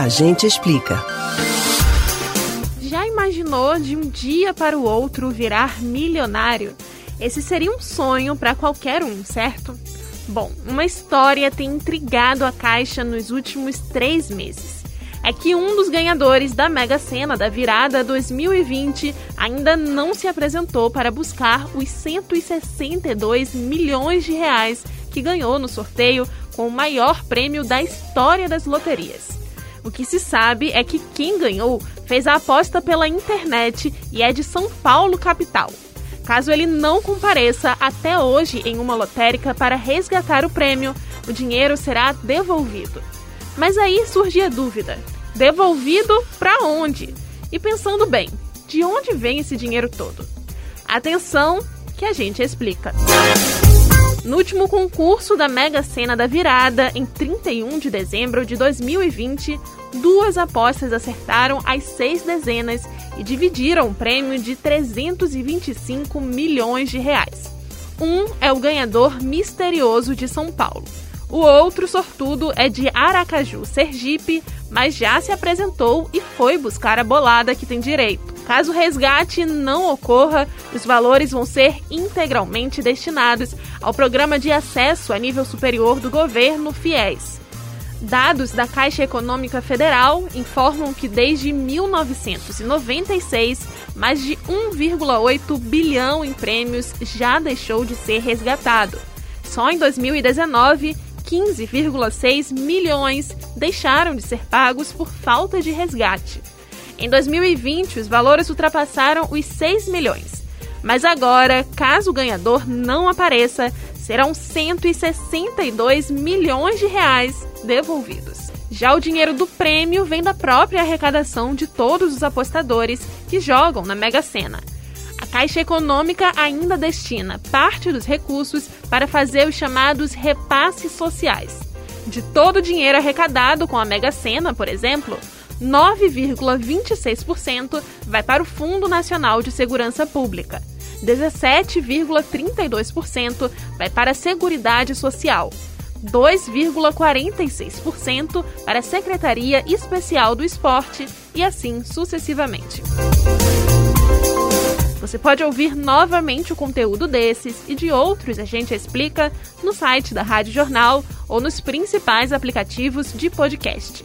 A gente explica. Já imaginou de um dia para o outro virar milionário? Esse seria um sonho para qualquer um, certo? Bom, uma história tem intrigado a Caixa nos últimos três meses. É que um dos ganhadores da Mega Sena da virada 2020 ainda não se apresentou para buscar os 162 milhões de reais que ganhou no sorteio com o maior prêmio da história das loterias. O que se sabe é que quem ganhou fez a aposta pela internet e é de São Paulo, capital. Caso ele não compareça até hoje em uma lotérica para resgatar o prêmio, o dinheiro será devolvido. Mas aí surge a dúvida: devolvido para onde? E pensando bem, de onde vem esse dinheiro todo? Atenção, que a gente explica. No último concurso da Mega Sena da Virada, em 31 de dezembro de 2020, duas apostas acertaram as seis dezenas e dividiram o prêmio de 325 milhões de reais. Um é o ganhador misterioso de São Paulo. O outro sortudo é de Aracaju, Sergipe, mas já se apresentou e foi buscar a bolada que tem direito. Caso o resgate não ocorra, os valores vão ser integralmente destinados ao Programa de Acesso a Nível Superior do Governo, FIES. Dados da Caixa Econômica Federal informam que desde 1996, mais de 1,8 bilhão em prêmios já deixou de ser resgatado. Só em 2019, 15,6 milhões deixaram de ser pagos por falta de resgate. Em 2020, os valores ultrapassaram os 6 milhões. Mas agora, caso o ganhador não apareça, serão 162 milhões de reais devolvidos. Já o dinheiro do prêmio vem da própria arrecadação de todos os apostadores que jogam na Mega Sena. A Caixa Econômica ainda destina parte dos recursos para fazer os chamados repasses sociais. De todo o dinheiro arrecadado com a Mega Sena, por exemplo, 9,26% vai para o Fundo Nacional de Segurança Pública. 17,32% vai para a Seguridade Social. 2,46% para a Secretaria Especial do Esporte e assim sucessivamente. Você pode ouvir novamente o conteúdo desses e de outros a gente explica no site da Rádio Jornal ou nos principais aplicativos de podcast.